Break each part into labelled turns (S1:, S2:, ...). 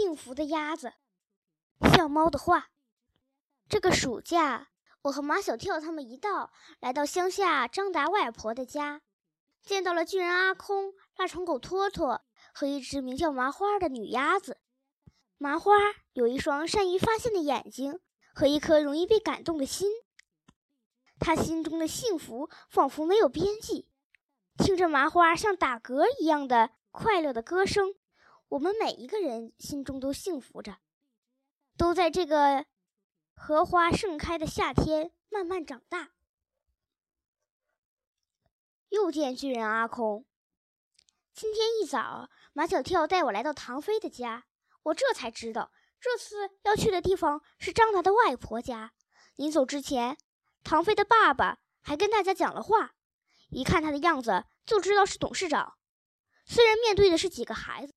S1: 幸福的鸭子，像猫的话。这个暑假，我和马小跳他们一道来到乡下张达外婆的家，见到了巨人阿空、腊肠狗托托和一只名叫麻花的女鸭子。麻花有一双善于发现的眼睛和一颗容易被感动的心，他心中的幸福仿佛没有边际。听着麻花像打嗝一样的快乐的歌声，我们每一个人心中都幸福着，都在这个。荷花盛开的夏天，慢慢长大。又见巨人阿空。今天一早，马小跳带我来到唐飞的家，我这才知道，这次要去的地方是张达的外婆家。临走之前，唐飞的爸爸还跟大家讲了话，一看他的样子就知道是董事长。虽然面对的是几个孩子。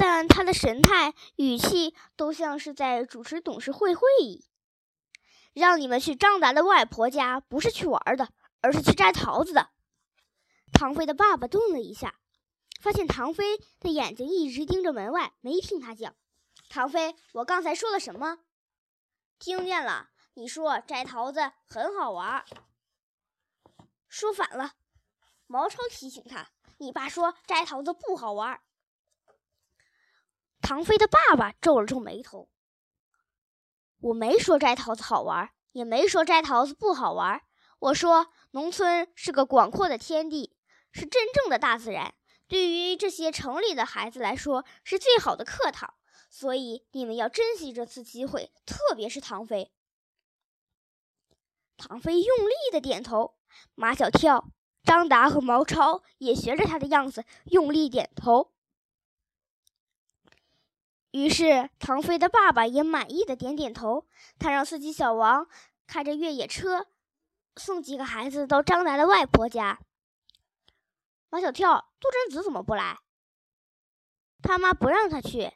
S1: 但他的神态、语气都像是在主持董事会会议。让你们去张达的外婆家，不是去玩的，而是去摘桃子的。唐飞的爸爸顿了一下，发现唐飞的眼睛一直盯着门外，没听他讲。唐飞，我刚才说了什么？听见了，你说摘桃子很好玩。说反了，毛超提醒他，你爸说摘桃子不好玩。唐飞的爸爸皱了皱眉头。我没说摘桃子好玩，也没说摘桃子不好玩。我说，农村是个广阔的天地，是真正的大自然，对于这些城里的孩子来说是最好的课堂。所以你们要珍惜这次机会，特别是唐飞。唐飞用力的点头，马小跳、张达和毛超也学着他的样子用力点头。于是，唐飞的爸爸也满意的点点头。他让司机小王开着越野车送几个孩子到张达的外婆家。马小跳、杜真子怎么不来？他妈不让他去。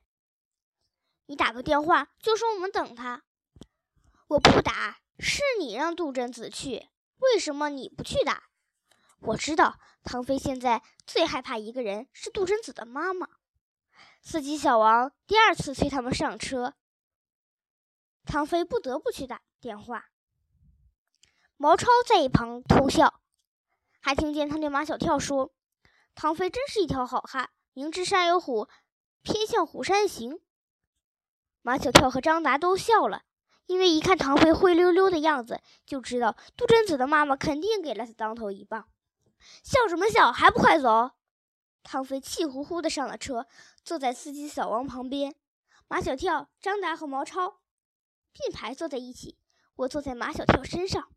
S1: 你打个电话就说我们等他。我不打，是你让杜真子去。为什么你不去打？我知道，唐飞现在最害怕一个人是杜真子的妈妈。司机小王第二次催他们上车，唐飞不得不去打电话。毛超在一旁偷笑，还听见他对马小跳说：“唐飞真是一条好汉，明知山有虎，偏向虎山行。”马小跳和张达都笑了，因为一看唐飞灰溜溜的样子，就知道杜真子的妈妈肯定给了他当头一棒。笑什么笑？还不快走！唐飞气呼呼地上了车，坐在司机小王旁边。马小跳、张达和毛超并排坐在一起，我坐在马小跳身上。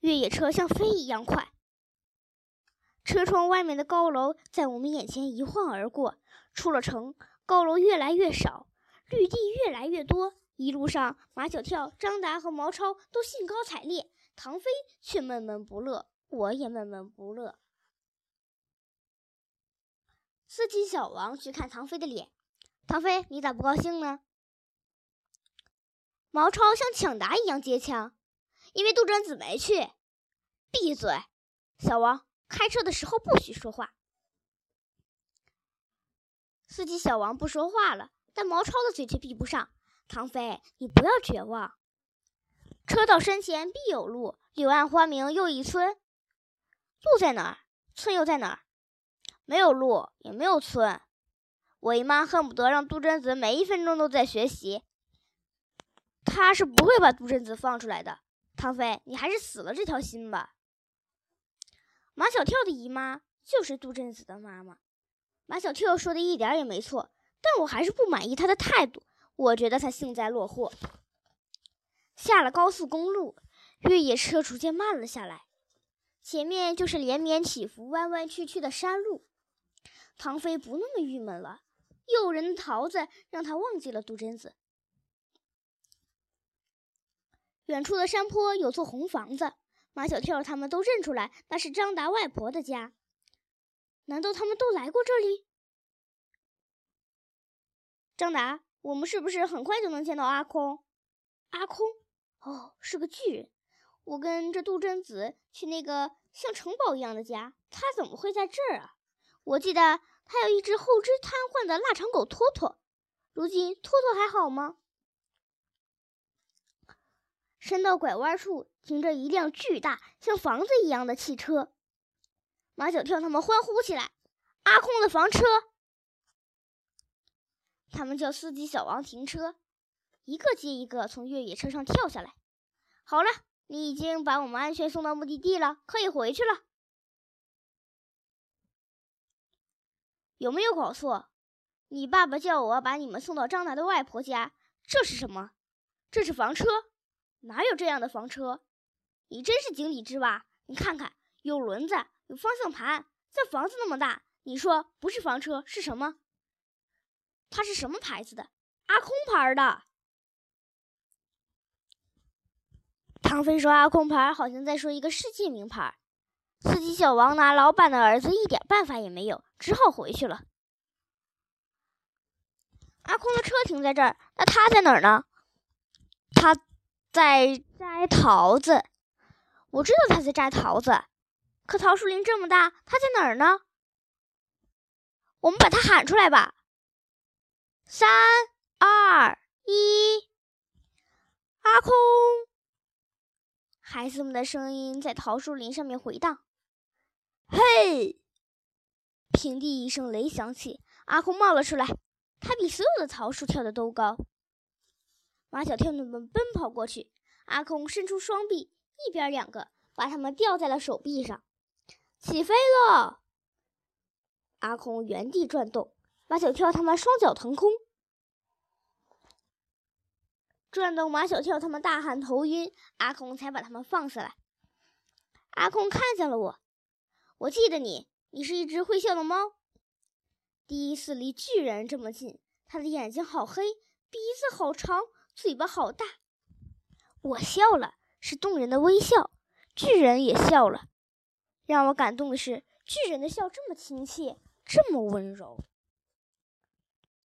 S1: 越野车像飞一样快，车窗外面的高楼在我们眼前一晃而过。出了城，高楼越来越少，绿地越来越多。一路上，马小跳、张达和毛超都兴高采烈，唐飞却闷闷不乐，我也闷闷不乐。司机小王去看唐飞的脸，唐飞，你咋不高兴呢？毛超像抢答一样接枪，因为杜真子没去。闭嘴，小王，开车的时候不许说话。司机小王不说话了，但毛超的嘴却闭不上。唐飞，你不要绝望，车到山前必有路，柳暗花明又一村。路在哪儿？村又在哪儿？没有路，也没有村。我姨妈恨不得让杜真子每一分钟都在学习。她是不会把杜真子放出来的。唐飞，你还是死了这条心吧。马小跳的姨妈就是杜真子的妈妈。马小跳说的一点也没错，但我还是不满意他的态度。我觉得他幸灾乐祸。下了高速公路，越野车逐渐慢了下来，前面就是连绵起伏、弯弯曲曲的山路。唐飞不那么郁闷了，诱人的桃子让他忘记了杜真子。远处的山坡有座红房子，马小跳他们都认出来，那是张达外婆的家。难道他们都来过这里？张达，我们是不是很快就能见到阿空？阿空，哦，是个巨人。我跟着杜真子去那个像城堡一样的家，他怎么会在这儿啊？我记得他有一只后肢瘫痪的腊肠狗托托。如今托托还好吗？山道拐弯处停着一辆巨大、像房子一样的汽车。马小跳他们欢呼起来：“阿空的房车！”他们叫司机小王停车，一个接一个从越野车上跳下来。好了，你已经把我们安全送到目的地了，可以回去了。有没有搞错？你爸爸叫我把你们送到张达的外婆家，这是什么？这是房车？哪有这样的房车？你真是井底之蛙！你看看，有轮子，有方向盘，这房子那么大，你说不是房车是什么？它是什么牌子的？阿空牌的。唐飞说：“阿空牌好像在说一个世界名牌。”司机小王拿老板的儿子一点办法也没有，只好回去了。阿空的车停在这儿，那他在哪儿呢？他在摘桃子。我知道他在摘桃子，可桃树林这么大，他在哪儿呢？我们把他喊出来吧。三二一，阿空！孩子们的声音在桃树林上面回荡。嘿！平地一声雷响起，阿空冒了出来。他比所有的桃树跳的都高。马小跳们奔跑过去，阿空伸出双臂，一边两个，把他们吊在了手臂上。起飞了！阿空原地转动。马小跳他们双脚腾空，转动马小跳他们大喊头晕，阿空才把他们放下来。阿空看见了我，我记得你，你是一只会笑的猫。第一次离巨人这么近，他的眼睛好黑，鼻子好长，嘴巴好大。我笑了，是动人的微笑。巨人也笑了，让我感动的是，巨人的笑这么亲切，这么温柔。